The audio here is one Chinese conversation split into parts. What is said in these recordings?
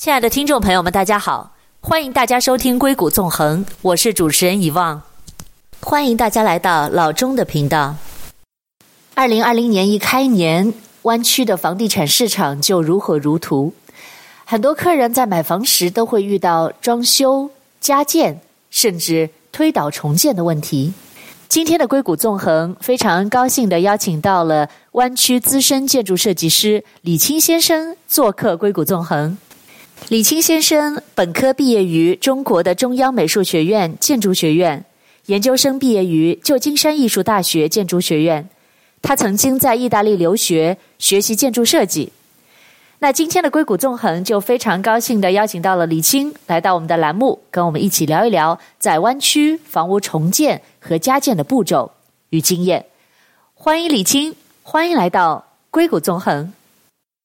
亲爱的听众朋友们，大家好，欢迎大家收听《硅谷纵横》，我是主持人遗忘，欢迎大家来到老钟的频道。二零二零年一开年，湾区的房地产市场就如火如荼，很多客人在买房时都会遇到装修、加建，甚至推倒重建的问题。今天的硅谷纵横非常高兴地邀请到了湾区资深建筑设计师李青先生做客硅谷纵横。李青先生本科毕业于中国的中央美术学院建筑学院，研究生毕业于旧金山艺术大学建筑学院。他曾经在意大利留学，学习建筑设计。那今天的硅谷纵横就非常高兴地邀请到了李青来到我们的栏目，跟我们一起聊一聊在湾区房屋重建和加建的步骤与经验。欢迎李青，欢迎来到硅谷纵横。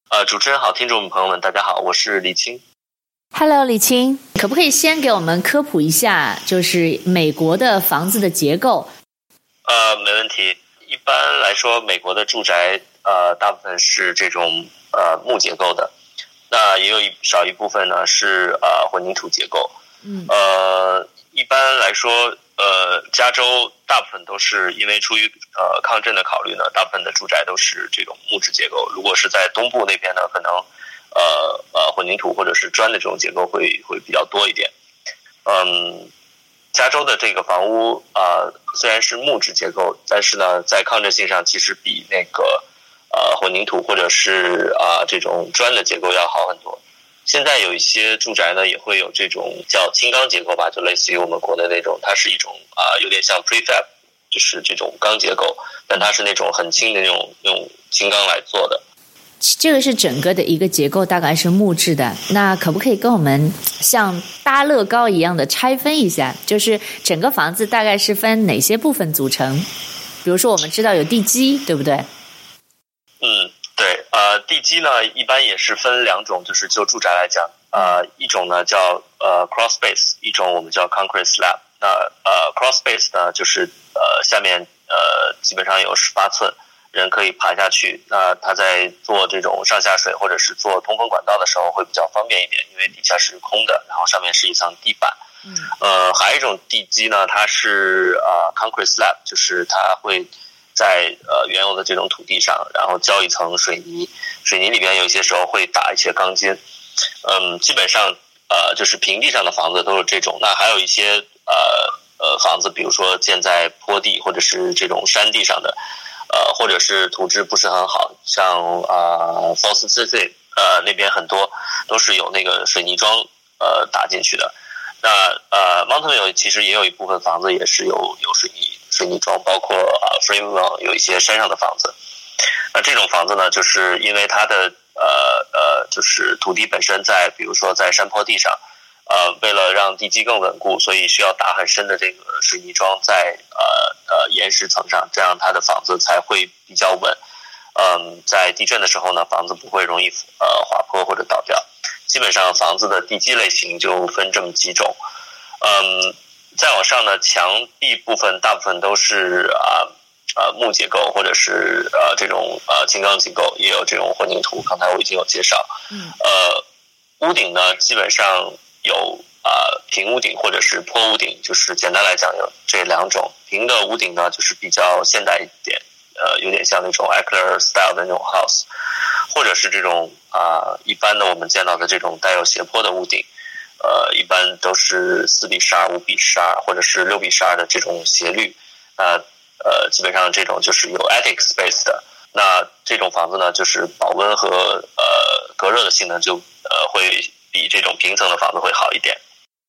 呃，主持人好，听众朋友们，大家好，我是李青。Hello，李青，可不可以先给我们科普一下，就是美国的房子的结构？呃，没问题。一般来说，美国的住宅呃，大部分是这种。呃，木结构的，那也有一少一部分呢是呃混凝土结构。嗯，呃，一般来说，呃，加州大部分都是因为出于呃抗震的考虑呢，大部分的住宅都是这种木质结构。如果是在东部那边呢，可能呃呃混凝土或者是砖的这种结构会会比较多一点。嗯，加州的这个房屋啊，虽然是木质结构，但是呢，在抗震性上其实比那个。呃，混凝土或者是啊、这种砖的结构要好很多。现在有一些住宅呢，也会有这种叫轻钢结构吧，就类似于我们国内那种，它是一种啊、有点像 prefab，就是这种钢结构，但它是那种很轻的那种用轻钢来做的。这个是整个的一个结构，大概是木质的。那可不可以跟我们像搭乐高一样的拆分一下？就是整个房子大概是分哪些部分组成？比如说我们知道有地基，对不对？嗯，对，呃，地基呢，一般也是分两种，就是就住宅来讲，呃，一种呢叫呃 crawl space，一种我们叫 concrete slab。那呃 crawl space 呢，就是呃下面呃基本上有十八寸，人可以爬下去。那他在做这种上下水或者是做通风管道的时候会比较方便一点，因为底下是空的，然后上面是一层地板。嗯，呃，还有一种地基呢，它是呃 concrete slab，就是它会。在呃原有的这种土地上，然后浇一层水泥，水泥里边有些时候会打一些钢筋，嗯，基本上呃就是平地上的房子都是这种。那还有一些呃呃房子，比如说建在坡地或者是这种山地上的，呃或者是土质不是很好，像啊 Foster City 呃那边很多都是有那个水泥桩呃打进去的。那呃 m o n t a n 有其实也有一部分房子也是有有水泥。水泥桩包括啊，Framewell 有一些山上的房子，那这种房子呢，就是因为它的呃呃，就是土地本身在，比如说在山坡地上，呃，为了让地基更稳固，所以需要打很深的这个水泥桩在呃呃岩石层上，这样它的房子才会比较稳。嗯，在地震的时候呢，房子不会容易呃滑坡或者倒掉。基本上房子的地基类型就分这么几种，嗯。再往上呢，墙壁部分大部分都是啊呃木结构，或者是呃、啊、这种呃轻钢结构，也有这种混凝土。刚才我已经有介绍。嗯。呃，屋顶呢，基本上有啊平屋顶或者是坡屋顶，就是简单来讲有这两种。平的屋顶呢，就是比较现代一点，呃，有点像那种 Eckler style 的那种 house，或者是这种啊一般的我们见到的这种带有斜坡的屋顶。呃，一般都是四比十二、五比十二，或者是六比十二的这种斜率。那呃，基本上这种就是有 attic space 的。那这种房子呢，就是保温和呃隔热的性能就呃会比这种平层的房子会好一点。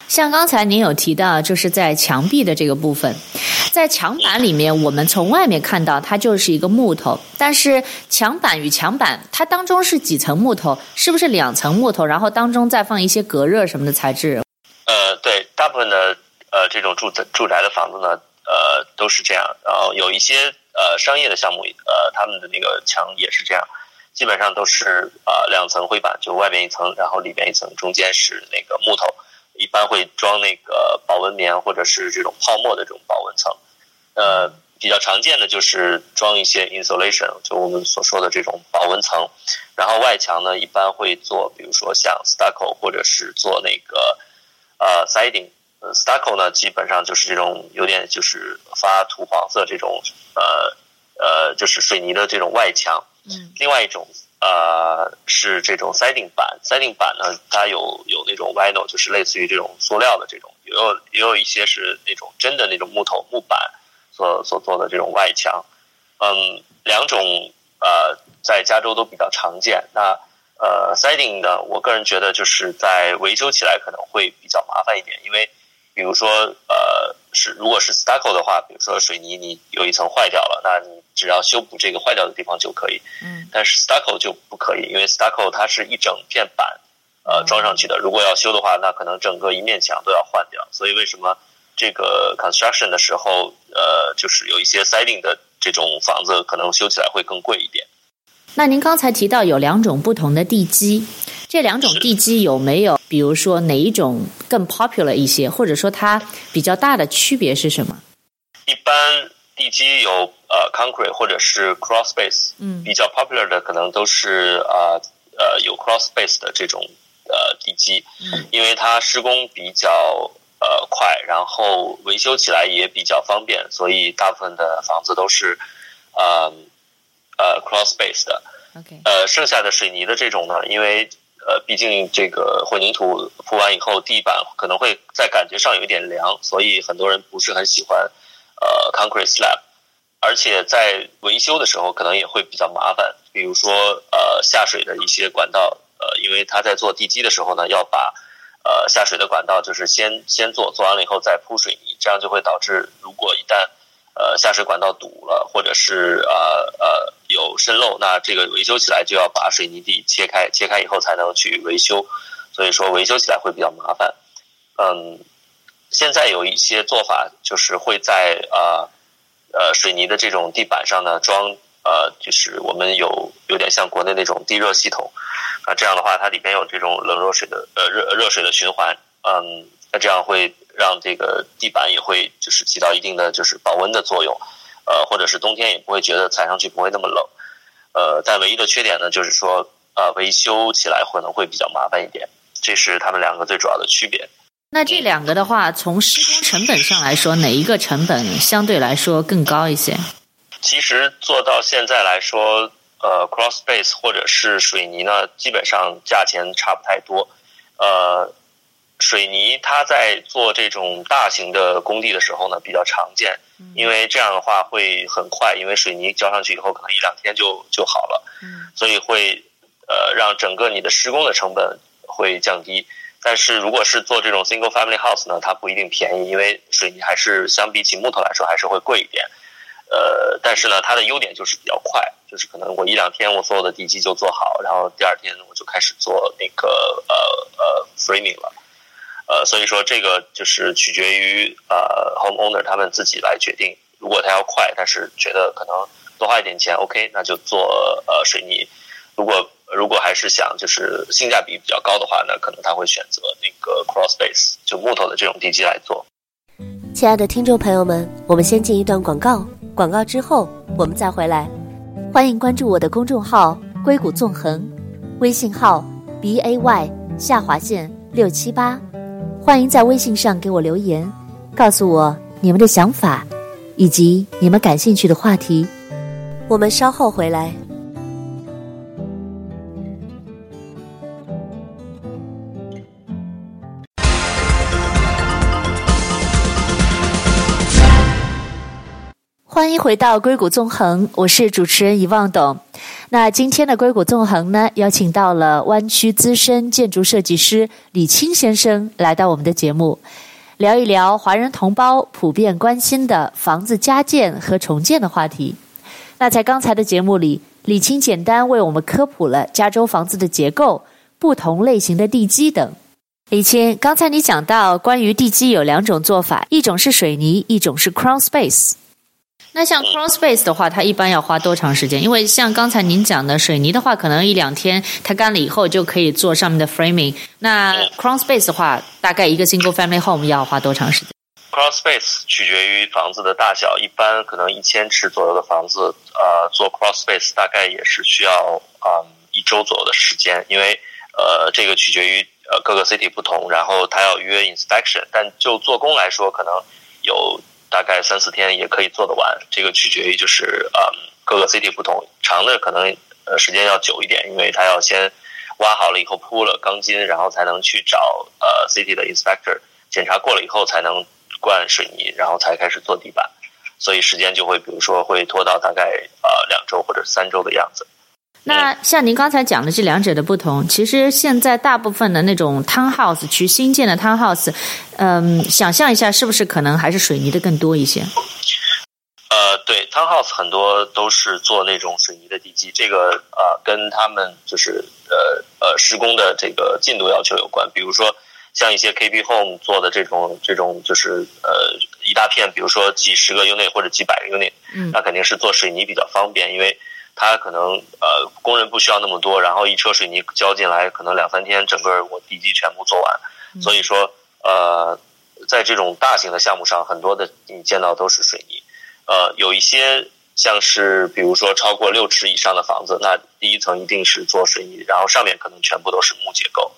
像刚才您有提到，就是在墙壁的这个部分，在墙板里面，我们从外面看到它就是一个木头，但是墙板与墙板它当中是几层木头？是不是两层木头，然后当中再放一些隔热什么的材质？呃，对，大部分的呃这种住宅住宅的房子呢，呃都是这样，然后有一些呃商业的项目，呃他们的那个墙也是这样，基本上都是呃两层灰板，就外面一层，然后里面一层，中间是那个木头。一般会装那个保温棉或者是这种泡沫的这种保温层，呃，比较常见的就是装一些 insulation，就我们所说的这种保温层。然后外墙呢，一般会做，比如说像 stucco，或者是做那个呃 siding。stucco 呢，基本上就是这种有点就是发土黄色这种呃呃，就是水泥的这种外墙。嗯。另外一种呃是这种 siding 板，siding 板呢，它有有那种 vinyl，就是类似于这种塑料的这种，也有也有一些是那种真的那种木头木板。所所做的这种外墙，嗯，两种呃，在加州都比较常见。那呃，siding 呢，我个人觉得就是在维修起来可能会比较麻烦一点，因为比如说呃，是如果是 stucco 的话，比如说水泥你有一层坏掉了，那你只要修补这个坏掉的地方就可以。嗯。但是 stucco 就不可以，因为 stucco 它是一整片板呃装上去的，如果要修的话，那可能整个一面墙都要换掉。所以为什么？这个 construction 的时候，呃，就是有一些 siding 的这种房子，可能修起来会更贵一点。那您刚才提到有两种不同的地基，这两种地基有没有，比如说哪一种更 popular 一些，或者说它比较大的区别是什么？一般地基有呃 concrete 或者是 cross base，嗯，比较 popular 的可能都是呃呃有 cross base 的这种呃地基，嗯，因为它施工比较。呃，快，然后维修起来也比较方便，所以大部分的房子都是，呃，呃，cross base 的。OK。呃，剩下的水泥的这种呢，因为呃，毕竟这个混凝土铺完以后，地板可能会在感觉上有一点凉，所以很多人不是很喜欢呃 concrete slab，而且在维修的时候可能也会比较麻烦，比如说呃下水的一些管道，呃，因为他在做地基的时候呢，要把呃，下水的管道就是先先做，做完了以后再铺水泥，这样就会导致，如果一旦呃下水管道堵了，或者是呃呃有渗漏，那这个维修起来就要把水泥地切开，切开以后才能去维修，所以说维修起来会比较麻烦。嗯，现在有一些做法，就是会在呃呃水泥的这种地板上呢装呃，就是我们有有点像国内那种地热系统。啊这样的话，它里边有这种冷热水的呃热热水的循环，嗯，那这样会让这个地板也会就是起到一定的就是保温的作用，呃，或者是冬天也不会觉得踩上去不会那么冷，呃，但唯一的缺点呢，就是说呃维修起来可能会比较麻烦一点，这是它们两个最主要的区别。那这两个的话，从施工成本上来说，哪一个成本相对来说更高一些？其实做到现在来说。呃，cross base 或者是水泥呢，基本上价钱差不太多。呃，水泥它在做这种大型的工地的时候呢，比较常见，因为这样的话会很快，因为水泥浇上去以后，可能一两天就就好了。嗯，所以会呃让整个你的施工的成本会降低。但是如果是做这种 single family house 呢，它不一定便宜，因为水泥还是相比起木头来说还是会贵一点。呃，但是呢，它的优点就是比较快，就是可能我一两天我所有的地基就做好，然后第二天我就开始做那个呃呃 framing 了，呃，所以说这个就是取决于呃 homeowner 他们自己来决定，如果他要快，但是觉得可能多花一点钱，OK，那就做呃水泥；如果如果还是想就是性价比比较高的话，那可能他会选择那个 cross base 就木头的这种地基来做。亲爱的听众朋友们，我们先进一段广告。广告之后，我们再回来。欢迎关注我的公众号“硅谷纵横”，微信号 b a y 下划线六七八。欢迎在微信上给我留言，告诉我你们的想法，以及你们感兴趣的话题。我们稍后回来。回到硅谷纵横，我是主持人遗忘董。那今天的硅谷纵横呢，邀请到了湾区资深建筑设计师李青先生来到我们的节目，聊一聊华人同胞普遍关心的房子加建和重建的话题。那在刚才的节目里，李青简单为我们科普了加州房子的结构、不同类型的地基等。李青，刚才你讲到关于地基有两种做法，一种是水泥，一种是 crown space。那像 cross space 的话，它一般要花多长时间？因为像刚才您讲的水泥的话，可能一两天它干了以后就可以做上面的 framing。那 cross space 的话，大概一个 single family home 要花多长时间 cross space 取决于房子的大小，一般可能一千尺左右的房子，呃，做 cross space 大概也是需要嗯一周左右的时间，因为呃这个取决于呃各个 city 不同，然后它要约 inspection，但就做工来说，可能有大概三四天也可以做得完，这个取决于就是嗯各个 city 不同，长的可能呃时间要久一点，因为他要先挖好了以后铺了钢筋，然后才能去找呃 city 的 inspector 检查过了以后才能。灌水泥，然后才开始做地板，所以时间就会，比如说会拖到大概呃两周或者三周的样子。那像您刚才讲的这两者的不同，其实现在大部分的那种 townhouse 区新建的 townhouse，嗯，想象一下，是不是可能还是水泥的更多一些？呃，对，townhouse 很多都是做那种水泥的地基，这个呃跟他们就是呃呃施工的这个进度要求有关，比如说。像一些 KB Home 做的这种这种就是呃一大片，比如说几十个 unit 或者几百个 unit，嗯，那肯定是做水泥比较方便，因为它可能呃工人不需要那么多，然后一车水泥浇进来，可能两三天整个我地基全部做完，嗯，所以说呃在这种大型的项目上，很多的你见到都是水泥，呃有一些像是比如说超过六尺以上的房子，那第一层一定是做水泥，然后上面可能全部都是木结构。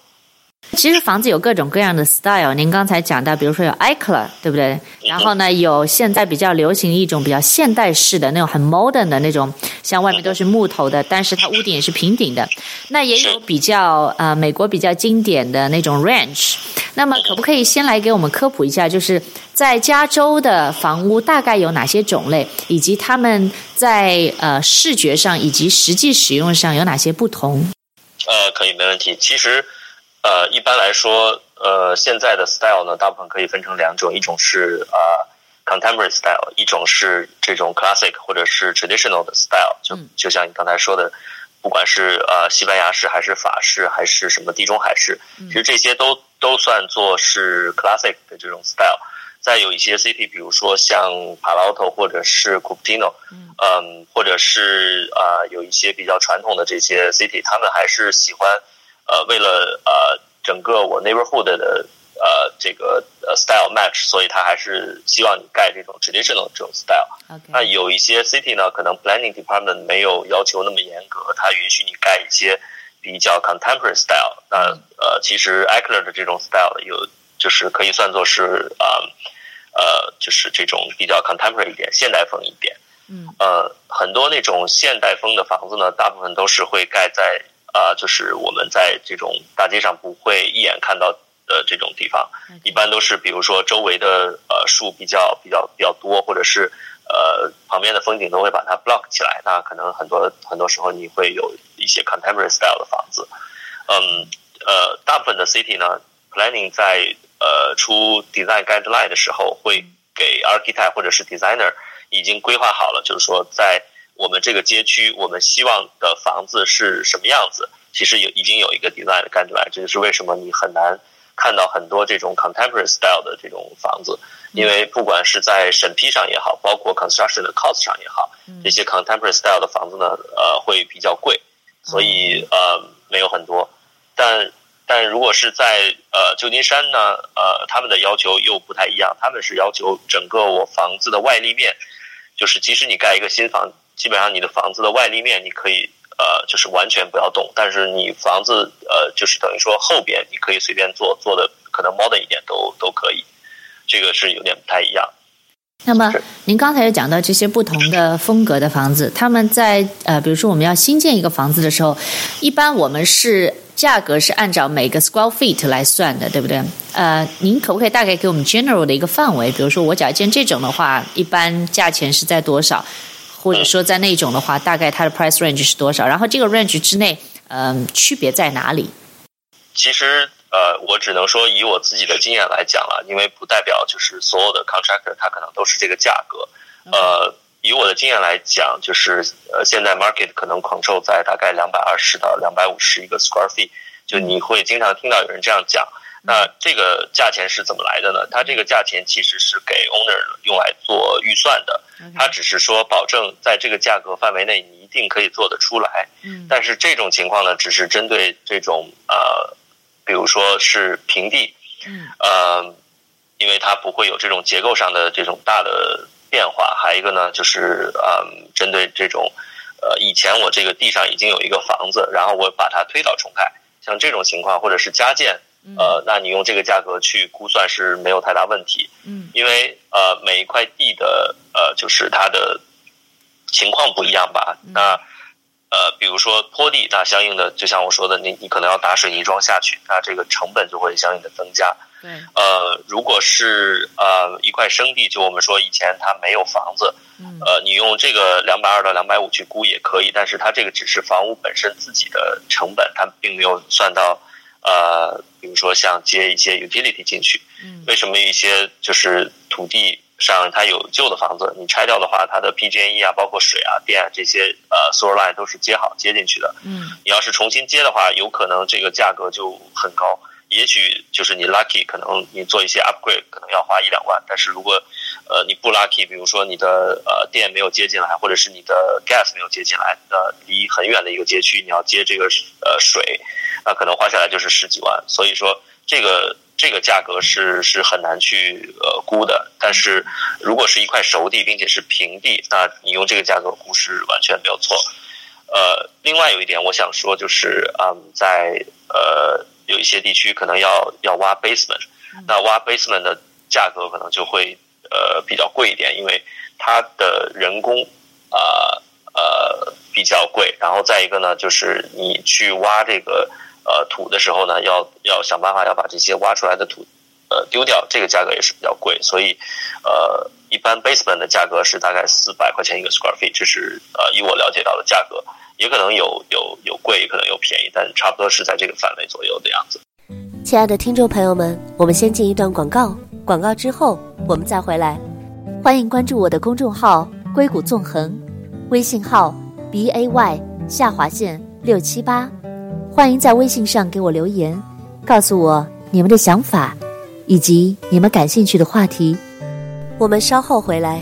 其实房子有各种各样的 style，您刚才讲到，比如说有 icla，对不对？然后呢，有现在比较流行一种比较现代式的那种很 modern 的那种，像外面都是木头的，但是它屋顶也是平顶的。那也有比较呃美国比较经典的那种 ranch。那么可不可以先来给我们科普一下，就是在加州的房屋大概有哪些种类，以及他们在呃视觉上以及实际使用上有哪些不同？呃，可以，没问题。其实。呃，一般来说，呃，现在的 style 呢，大部分可以分成两种，一种是呃 contemporary style，一种是这种 classic 或者是 traditional 的 style。就就像你刚才说的，不管是呃西班牙式还是法式还是什么地中海式，其实这些都都算作是 classic 的这种 style。再有一些 city，比如说像 Palo Alto 或者是 Cupertino，嗯、呃，或者是呃有一些比较传统的这些 city，他们还是喜欢。呃，为了呃整个我 neighborhood 的呃这个呃 style match，所以他还是希望你盖这种 traditional 这种 style。那有一些 city 呢，可能 planning department 没有要求那么严格，它允许你盖一些比较 contemporary style。那呃，其实 Eckler 的这种 style 有就是可以算作是呃呃就是这种比较 contemporary 一点，现代风一点。嗯。呃，很多那种现代风的房子呢，大部分都是会盖在。啊、呃，就是我们在这种大街上不会一眼看到的这种地方一般都是比如说周围的呃树比较比较比较多，或者是呃旁边的风景都会把它 block 起来。那可能很多很多时候你会有一些 contemporary style 的房子。嗯，呃，大部分的 city 呢，planning 在呃出 design guideline 的时候，会给 architect 或者是 designer 已经规划好了，就是说在。我们这个街区，我们希望的房子是什么样子？其实有已经有一个 design 的 guideline，这就是为什么你很难看到很多这种 contemporary style 的这种房子，因为不管是在审批上也好，包括 construction 的 cost 上也好，这些 contemporary style 的房子呢，呃，会比较贵，所以呃没有很多。但但如果是在呃旧金山呢，呃，他们的要求又不太一样，他们是要求整个我房子的外立面，就是即使你盖一个新房。基本上你的房子的外立面你可以呃就是完全不要动，但是你房子呃就是等于说后边你可以随便做，做的可能 modern 一点都都可以，这个是有点不太一样。那么您刚才也讲到这些不同的风格的房子，他们在呃比如说我们要新建一个房子的时候，一般我们是价格是按照每个 square feet 来算的，对不对？呃，您可不可以大概给我们 general 的一个范围？比如说我只要建这种的话，一般价钱是在多少？或者说在那种的话，大概它的 price range 是多少？然后这个 range 之内，嗯、呃，区别在哪里？其实，呃，我只能说以我自己的经验来讲了，因为不代表就是所有的 contractor 它可能都是这个价格。呃，以我的经验来讲，就是呃，现在 market 可能 control 在大概两百二十到两百五十一个 square feet，就你会经常听到有人这样讲。那这个价钱是怎么来的呢？它这个价钱其实是给 owner 用来做预算的，它只是说保证在这个价格范围内你一定可以做得出来。但是这种情况呢，只是针对这种呃，比如说是平地，呃，因为它不会有这种结构上的这种大的变化。还有一个呢，就是嗯，针对这种呃，以前我这个地上已经有一个房子，然后我把它推倒重盖，像这种情况或者是加建，呃，那你用这个价格去估算是没有太大问题。嗯，因为呃，每一块地的呃，就是它的情况不一样吧？那。呃，比如说坡地，那相应的就像我说的，你你可能要打水泥桩下去，那这个成本就会相应的增加。对。呃，如果是呃一块生地，就我们说以前它没有房子，嗯，呃，你用这个两百二到两百五去估也可以，但是它这个只是房屋本身自己的成本，它并没有算到呃，比如说像接一些 utility 进去。嗯。为什么一些就是土地？上它有旧的房子，你拆掉的话，它的 PG&E 啊，包括水啊、电啊这些呃 sewer line 都是接好接进去的。嗯，你要是重新接的话，有可能这个价格就很高。也许就是你 lucky，可能你做一些 upgrade 可能要花一两万。但是如果呃你不 lucky，比如说你的呃电没有接进来，或者是你的 gas 没有接进来，呃离很远的一个街区，你要接这个呃水，那可能花下来就是十几万。所以说这个。这个价格是是很难去呃估的，但是如果是一块熟地，并且是平地，那你用这个价格估是完全没有错。呃，另外有一点我想说，就是嗯，在呃有一些地区可能要要挖 basement，那挖 basement 的价格可能就会呃比较贵一点，因为它的人工啊呃，呃比较贵，然后再一个呢，就是你去挖这个。呃，土的时候呢，要要想办法要把这些挖出来的土，呃，丢掉，这个价格也是比较贵，所以，呃，一般 basement 的价格是大概四百块钱一个 square feet，这是呃，以我了解到的价格，也可能有有有贵，也可能有便宜，但差不多是在这个范围左右的样子。亲爱的听众朋友们，我们先进一段广告，广告之后我们再回来，欢迎关注我的公众号“硅谷纵横”，微信号 b a y 下划线六七八。欢迎在微信上给我留言，告诉我你们的想法，以及你们感兴趣的话题。我们稍后回来。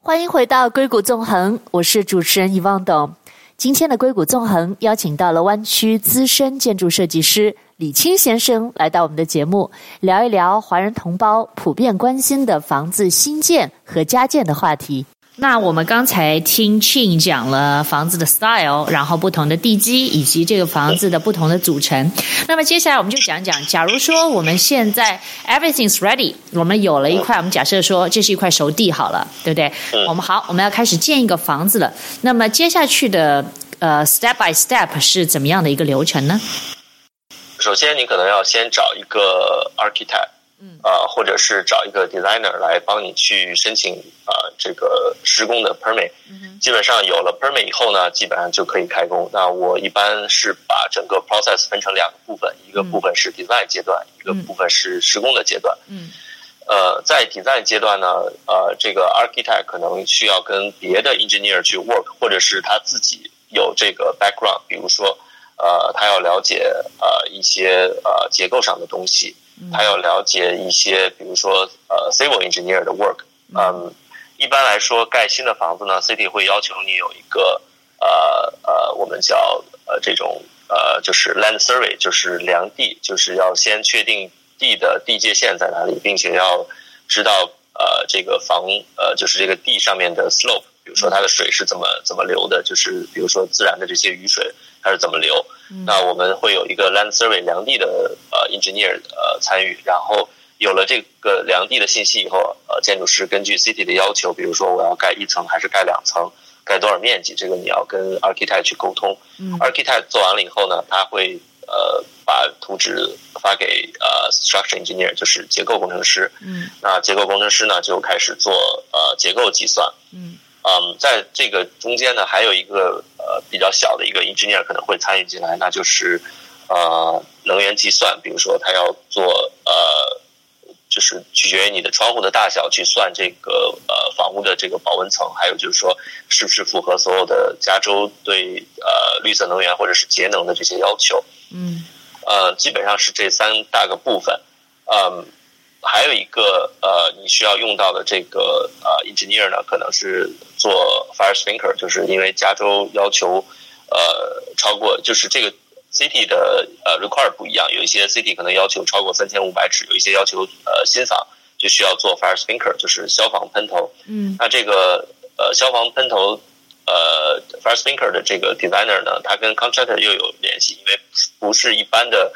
欢迎回到硅谷纵横，我是主持人遗忘董。今天的硅谷纵横邀请到了湾区资深建筑设计师。李青先生来到我们的节目，聊一聊华人同胞普遍关心的房子新建和加建的话题。那我们刚才听 Chin 讲了房子的 style，然后不同的地基以及这个房子的不同的组成。那么接下来我们就讲讲，假如说我们现在 everything's ready，我们有了一块，我们假设说这是一块熟地好了，对不对？我们好，我们要开始建一个房子了。那么接下去的呃 step by step 是怎么样的一个流程呢？首先，你可能要先找一个 architect，嗯，啊、呃，或者是找一个 designer 来帮你去申请啊、呃、这个施工的 permit。嗯，基本上有了 permit 以后呢，基本上就可以开工。那我一般是把整个 process 分成两个部分，一个部分是 design 阶段，一个部分是施工的阶段。嗯，呃，在 design 阶段呢，呃，这个 architect 可能需要跟别的 engineer 去 work，或者是他自己有这个 background，比如说。呃，他要了解呃一些呃结构上的东西，他要了解一些，比如说呃 civil engineer 的 work。嗯，一般来说，盖新的房子呢，city 会要求你有一个呃呃，我们叫呃这种呃就是 land survey，就是量地，就是要先确定地的地界线在哪里，并且要知道呃这个房呃就是这个地上面的 slope，比如说它的水是怎么怎么流的，就是比如说自然的这些雨水。它是怎么流？那我们会有一个 land survey 量地的呃 engineer 呃参与，然后有了这个量地的信息以后，呃建筑师根据 city 的要求，比如说我要盖一层还是盖两层，盖多少面积，这个你要跟 architect 去沟通。嗯、architect 做完了以后呢，他会呃把图纸发给呃 structure engineer，就是结构工程师。嗯，那结构工程师呢就开始做呃结构计算。嗯。嗯，在这个中间呢，还有一个呃比较小的一个 engineer 可能会参与进来，那就是呃能源计算，比如说他要做呃，就是取决于你的窗户的大小去算这个呃房屋的这个保温层，还有就是说是不是符合所有的加州对呃绿色能源或者是节能的这些要求。嗯，呃，基本上是这三大个部分。嗯。还有一个呃，你需要用到的这个呃 engineer 呢，可能是做 fire sprinkler，就是因为加州要求呃超过，就是这个 city 的呃 require 不一样，有一些 city 可能要求超过三千五百尺，有一些要求呃新房就需要做 fire sprinkler，就是消防喷头。嗯，那这个呃消防喷头呃 fire sprinkler 的这个 designer 呢，他跟 contractor 又有联系，因为不是一般的。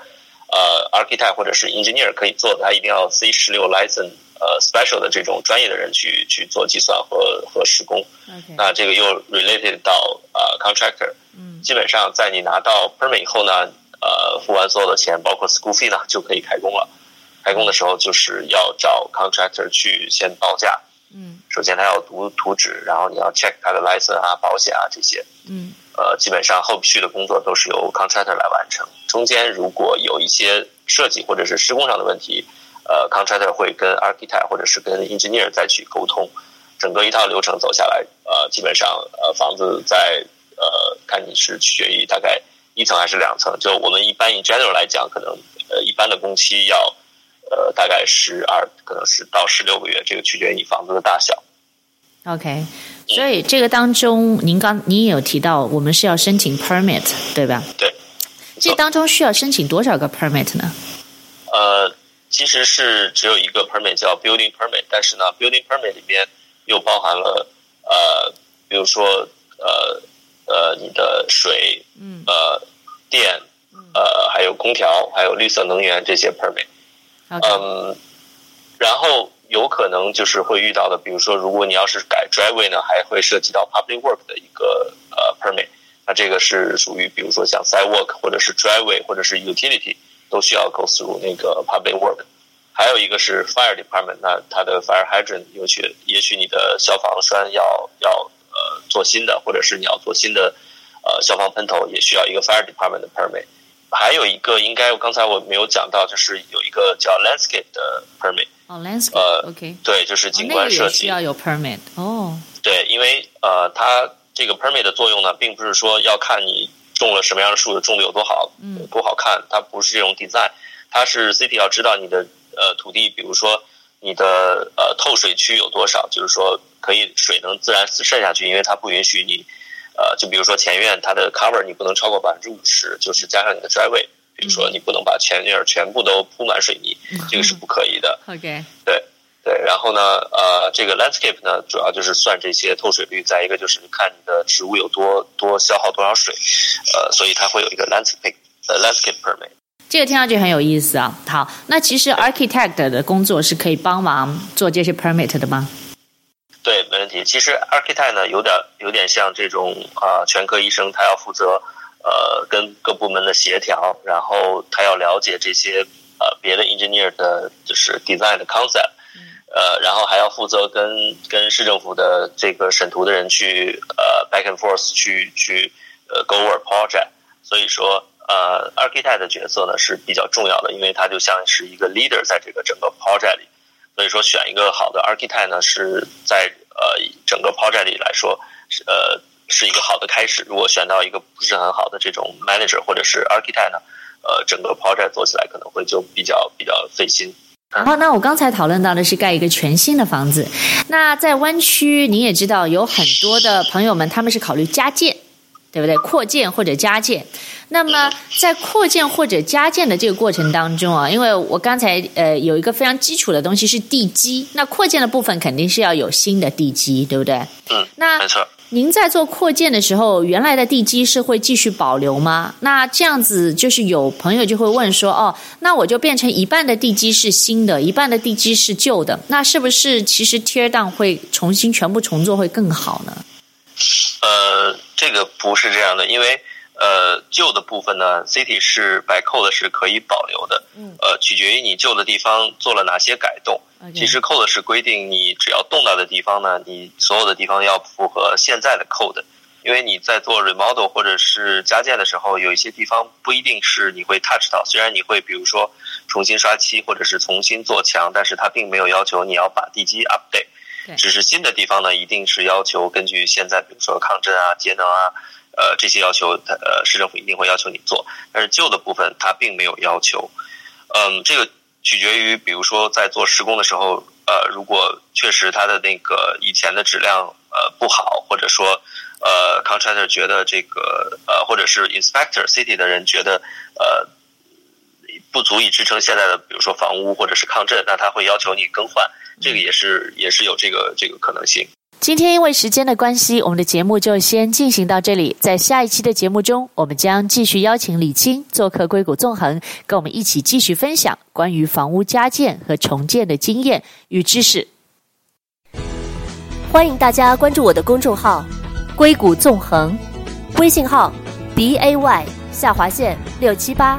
呃，architect 或者是 engineer 可以做的，他一定要 C 十六 license，呃，special 的这种专业的人去去做计算和和施工。Okay. 那这个又 related 到呃 contractor。嗯。基本上在你拿到 permit 以后呢，呃，付完所有的钱，包括 school fee 呢，就可以开工了。开工的时候就是要找 contractor 去先报价。嗯。首先他要读图纸，然后你要 check 他的 license 啊、保险啊这些。嗯。呃，基本上后续的工作都是由 contractor 来完成。中间如果有一些设计或者是施工上的问题，呃，contractor 会跟 architect 或者是跟 engineer 再去沟通。整个一套流程走下来，呃，基本上呃，房子在呃，看你是取决于大概一层还是两层。就我们一般 in general 来讲，可能呃，一般的工期要呃，大概十二，可能是到十六个月，这个取决于你房子的大小。OK。所以这个当中，您刚您也有提到，我们是要申请 permit，对吧？对。这当中需要申请多少个 permit 呢？呃，其实是只有一个 permit 叫 building permit，但是呢，building permit 里面又包含了呃，比如说呃呃你的水，嗯，呃电，呃还有空调，还有绿色能源这些 permit。嗯，然后。有可能就是会遇到的，比如说，如果你要是改 driveway 呢，还会涉及到 public work 的一个呃 permit，那这个是属于比如说像 sidewalk 或者是 driveway 或者是 utility 都需要 go through 那个 public work。还有一个是 fire department，那它的 fire hydrant，也许也许你的消防栓要要呃做新的，或者是你要做新的呃消防喷头，也需要一个 fire department 的 permit。还有一个应该我刚才我没有讲到，就是有一个叫 landscape 的 permit。哦、oh,，landscape，OK，、呃、对，就是景观设计、需要有 permit 哦。Oh. 对，因为呃，它这个 permit 的作用呢，并不是说要看你种了什么样的树，种的有多好，嗯，多好看，它不是这种 design，它是 city 要知道你的呃土地，比如说你的呃透水区有多少，就是说可以水能自然渗下去，因为它不允许你呃，就比如说前院它的 cover 你不能超过百分之五十，就是加上你的 driveway。比如说，你不能把前院全部都铺满水泥，嗯、这个是不可以的。OK，对对。然后呢，呃，这个 landscape 呢，主要就是算这些透水率，再一个就是看你的植物有多多消耗多少水，呃，所以它会有一个 landscape 呃 landscape permit。这个听上去很有意思啊。好，那其实 architect 的工作是可以帮忙做这些 permit 的吗？对，没问题。其实 architect 呢，有点有点像这种啊、呃，全科医生，他要负责。呃，跟各部门的协调，然后他要了解这些呃别的 engineer 的，就是 design 的 concept，呃，然后还要负责跟跟市政府的这个审图的人去呃 back and forth 去去呃 go over project，所以说呃 architect 的角色呢是比较重要的，因为他就像是一个 leader 在这个整个 project 里，所以说选一个好的 architect 呢是在呃整个 project 里来说是呃。是一个好的开始。如果选到一个不是很好的这种 manager 或者是 architect 呢，呃，整个 project 做起来可能会就比较比较费心。然后，那我刚才讨论到的是盖一个全新的房子。那在湾区，你也知道有很多的朋友们，他们是考虑加建，对不对？扩建或者加建。那么，在扩建或者加建的这个过程当中啊，因为我刚才呃有一个非常基础的东西是地基，那扩建的部分肯定是要有新的地基，对不对？嗯，那没错。您在做扩建的时候，原来的地基是会继续保留吗？那这样子就是有朋友就会问说，哦，那我就变成一半的地基是新的，一半的地基是旧的，那是不是其实 tear down 会重新全部重做会更好呢？呃，这个不是这样的，因为。呃，旧的部分呢，City 是 by code 是可以保留的。嗯。呃，取决于你旧的地方做了哪些改动。其实 code 是规定，你只要动到的地方呢，你所有的地方要符合现在的 code。因为你在做 remodel 或者是加建的时候，有一些地方不一定是你会 touch 到。虽然你会比如说重新刷漆或者是重新做墙，但是它并没有要求你要把地基 update。只是新的地方呢，一定是要求根据现在，比如说抗震啊、节能啊。呃，这些要求，呃，市政府一定会要求你做，但是旧的部分它并没有要求。嗯，这个取决于比如说在做施工的时候，呃，如果确实它的那个以前的质量呃不好，或者说呃 contractor 觉得这个呃或者是 inspector city 的人觉得呃不足以支撑现在的比如说房屋或者是抗震，那他会要求你更换，这个也是也是有这个这个可能性。今天因为时间的关系，我们的节目就先进行到这里。在下一期的节目中，我们将继续邀请李青做客硅谷纵横，跟我们一起继续分享关于房屋加建和重建的经验与知识。欢迎大家关注我的公众号“硅谷纵横”，微信号 b a y 下划线六七八。